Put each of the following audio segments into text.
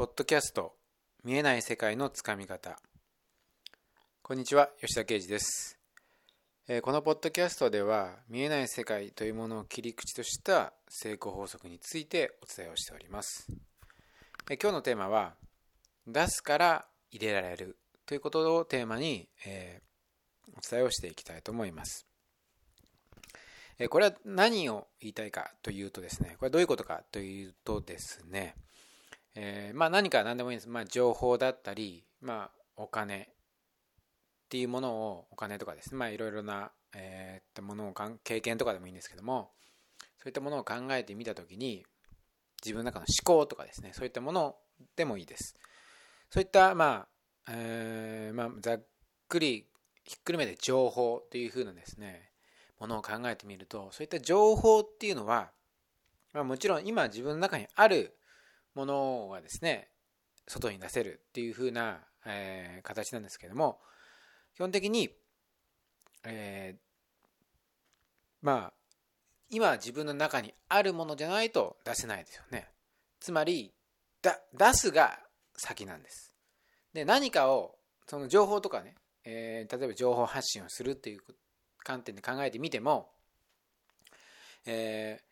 ポッドキャスト見えない世界のつかみ方。こんにちは吉田啓二です。このポッドキャストでは見えない世界というものを切り口とした成功法則についてお伝えをしております。今日のテーマは出すから入れられるということをテーマに、えー、お伝えをしていきたいと思います。これは何を言いたいかというとですねこれはどういうことかというとですねえー、まあ何か何でもいいんです。まあ情報だったり、まあお金っていうものを、お金とかですね、まあいろいろな、えー、ものを経験とかでもいいんですけども、そういったものを考えてみたときに、自分の中の思考とかですね、そういったものでもいいです。そういった、まあ、えー、まあ、ざっくりひっくるめて情報というふうなですね、ものを考えてみると、そういった情報っていうのは、まあ、もちろん今自分の中にあるものがですね外に出せるっていう風な、えー、形なんですけども基本的に、えー、まあ今自分の中にあるものじゃないと出せないですよね。つまりだ出すが先なんです。で何かをその情報とかね、えー、例えば情報発信をするっていう観点で考えてみても、えー、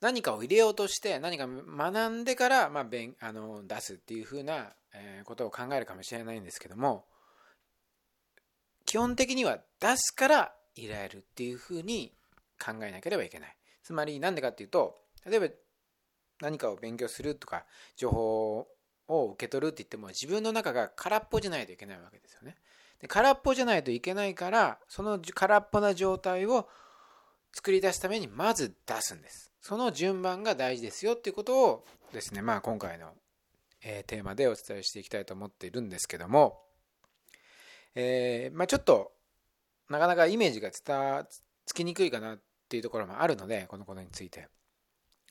何かを入れようとして何か学んでから、まあ、あの出すっていうふうな、ことを考えるかもしれないんですけども基本的には出すから入れるっていうふうに考えなければいけない。つまり何でかっていうと例えば何かを勉強するとか情報を受け取るって言っても自分の中が空っぽじゃないといけないわけですよね。で空っぽじゃないといけないからその空っぽな状態を作り出すためにまず出すんです。その順番が大事ですよっていうことをですね、まあ今回の、え、テーマでお伝えしていきたいと思っているんですけども、え、まあちょっとなかなかイメージが伝つきにくいかなっていうところもあるので、このことについて。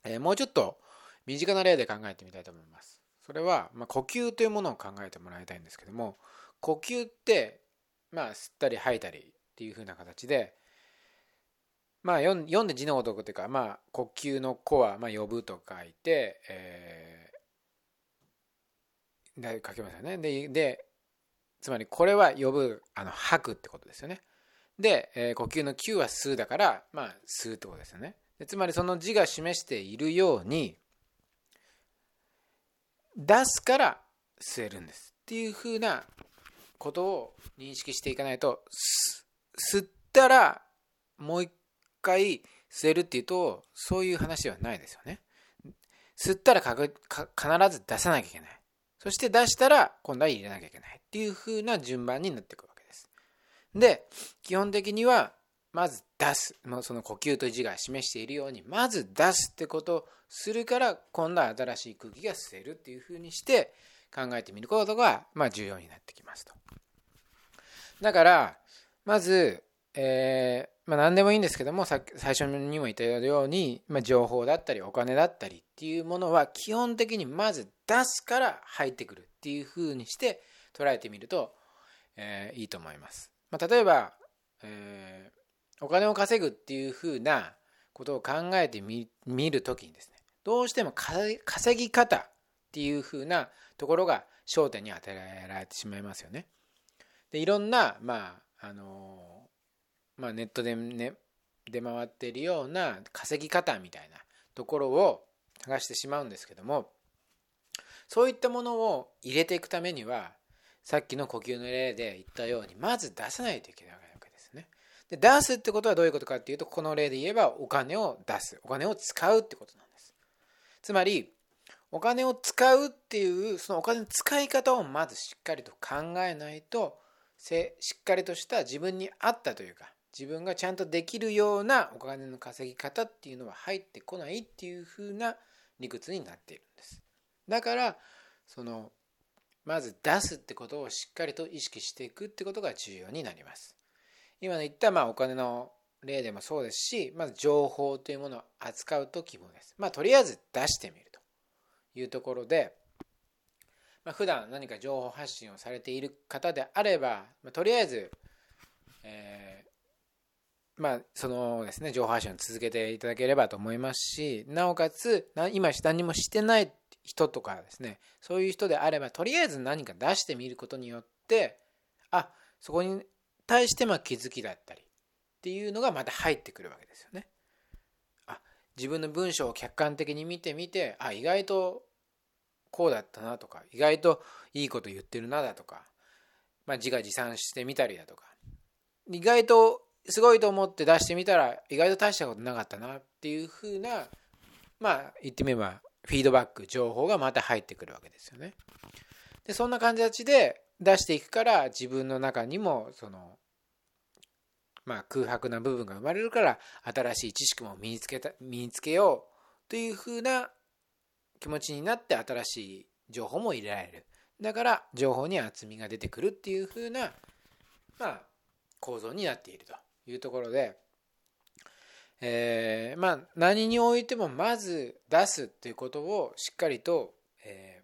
え、もうちょっと身近な例で考えてみたいと思います。それは、まあ、呼吸というものを考えてもらいたいんですけども、呼吸って、まあ、吸ったり吐いたりっていう風な形で、まあ、読んで字のごとくというか、まあ、呼吸の子は、まあ、呼ぶと書いて、えー、書きますよね。で、でつまりこれは呼ぶ、あの、吐くってことですよね。で、えー、呼吸の9は吸うだから、まあ、吸うってことですよね。でつまりその字が示しているように、出すから吸えるんですっていうふうなことを認識していかないと、吸ったらもう一回吸えるっていうと、そういう話ではないですよね。吸ったら必ず出さなきゃいけない。そして出したら今度は入れなきゃいけないっていう風な順番になっていくわけです。で、基本的には、まず出す。その呼吸と字が示しているように、まず出すってことをするから、今度は新しい空気が吸えるっていう風にして考えてみることが、まあ、重要になってきますと。だから、まず、えー、まあ、何でもいいんですけども最初にも言ったように、まあ、情報だったりお金だったりっていうものは基本的にまず出すから入ってくるっていうふうにして捉えてみると、えー、いいと思います。まあ、例えば、えー、お金を稼ぐっていうふうなことを考えてみるときにですねどうしても稼ぎ方っていうふうなところが焦点に当てられてしまいますよね。でいろんな、まああのまあ、ネットで、ね、出回っているような稼ぎ方みたいなところを探してしまうんですけどもそういったものを入れていくためにはさっきの呼吸の例で言ったようにまず出さないといけないわけですね。で出すってことはどういうことかっていうとこの例で言えばお金を出すお金を使うってことなんです。つまりお金を使うっていうそのお金の使い方をまずしっかりと考えないとしっかりとした自分に合ったというか自分がちゃんとできるようなお金の稼ぎ方っていうのは入ってこないっていう風な理屈になっているんです。だからそのまず出すってことをしっかりと意識していくってことが重要になります。今の言ったまあお金の例でもそうですし、まず情報というものを扱う時もです。まあとりあえず出してみるというところで、まあ、普段何か情報発信をされている方であれば、ま、とりあえず、えまあ、そのですね、情報発信を続けていただければと思いますし、なおかつ、今何もしてない、人とかですねそういう人であればとりあえず何か出してみることによってあそこに対してま気づきだったりっていうのがまた入ってくるわけですよね。あ自分の文章を客観的に見てみてあ意外とこうだったなとか意外といいこと言ってるなだとか、まあ、自画自賛してみたりだとか意外とすごいと思って出してみたら意外と大したことなかったなっていうふうなまあ言ってみればフィードバック情報がまた入ってくるわけですよね。でそんな感じで出していくから自分の中にもそのまあ空白な部分が生まれるから新しい知識も身につけた身につけようというふうな気持ちになって新しい情報も入れられる。だから情報に厚みが出てくるっていうふうなまあ構造になっているというところで、えー、まあ何においてもまず出すっていうことをしっかりと、え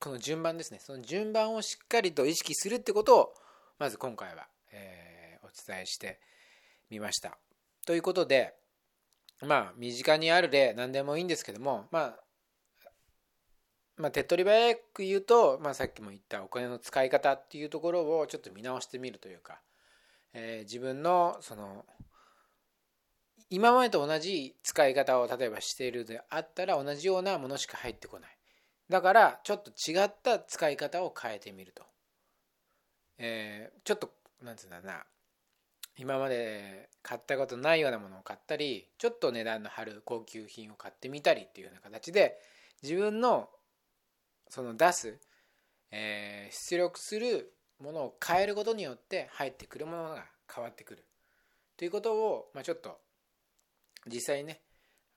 ー、この順番ですねその順番をしっかりと意識するってことをまず今回は、えー、お伝えしてみました。ということでまあ身近にある例何でもいいんですけどもまあまあ、手っ取り早く言うと、まあ、さっきも言ったお金の使い方っていうところをちょっと見直してみるというか、えー、自分のその今までと同じ使い方を例えばしているであったら同じようなものしか入ってこない。だからちょっと違った使い方を変えてみると、えー、ちょっとなんつうんだろうな。今まで買ったことないようなものを買ったりちょっと値段の張る高級品を買ってみたりっていうような形で自分のその出す、えー、出力するものを変えることによって入ってくるものが変わってくるということを、まあ、ちょっと実際ね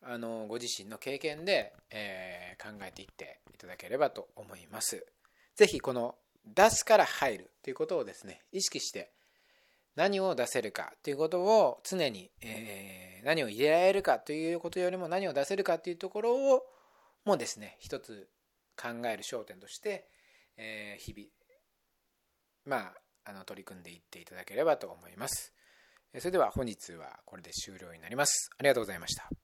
あのご自身の経験で、えー、考えていっていただければと思います。是非この出すから入るということをですね意識して何を出せるかということを常に、えー、何を入れられるかということよりも何を出せるかというところをもですね一つ考える焦点として、えー、日々、まあ、あの取り組んでいっていただければと思います。それでは本日はこれで終了になります。ありがとうございました。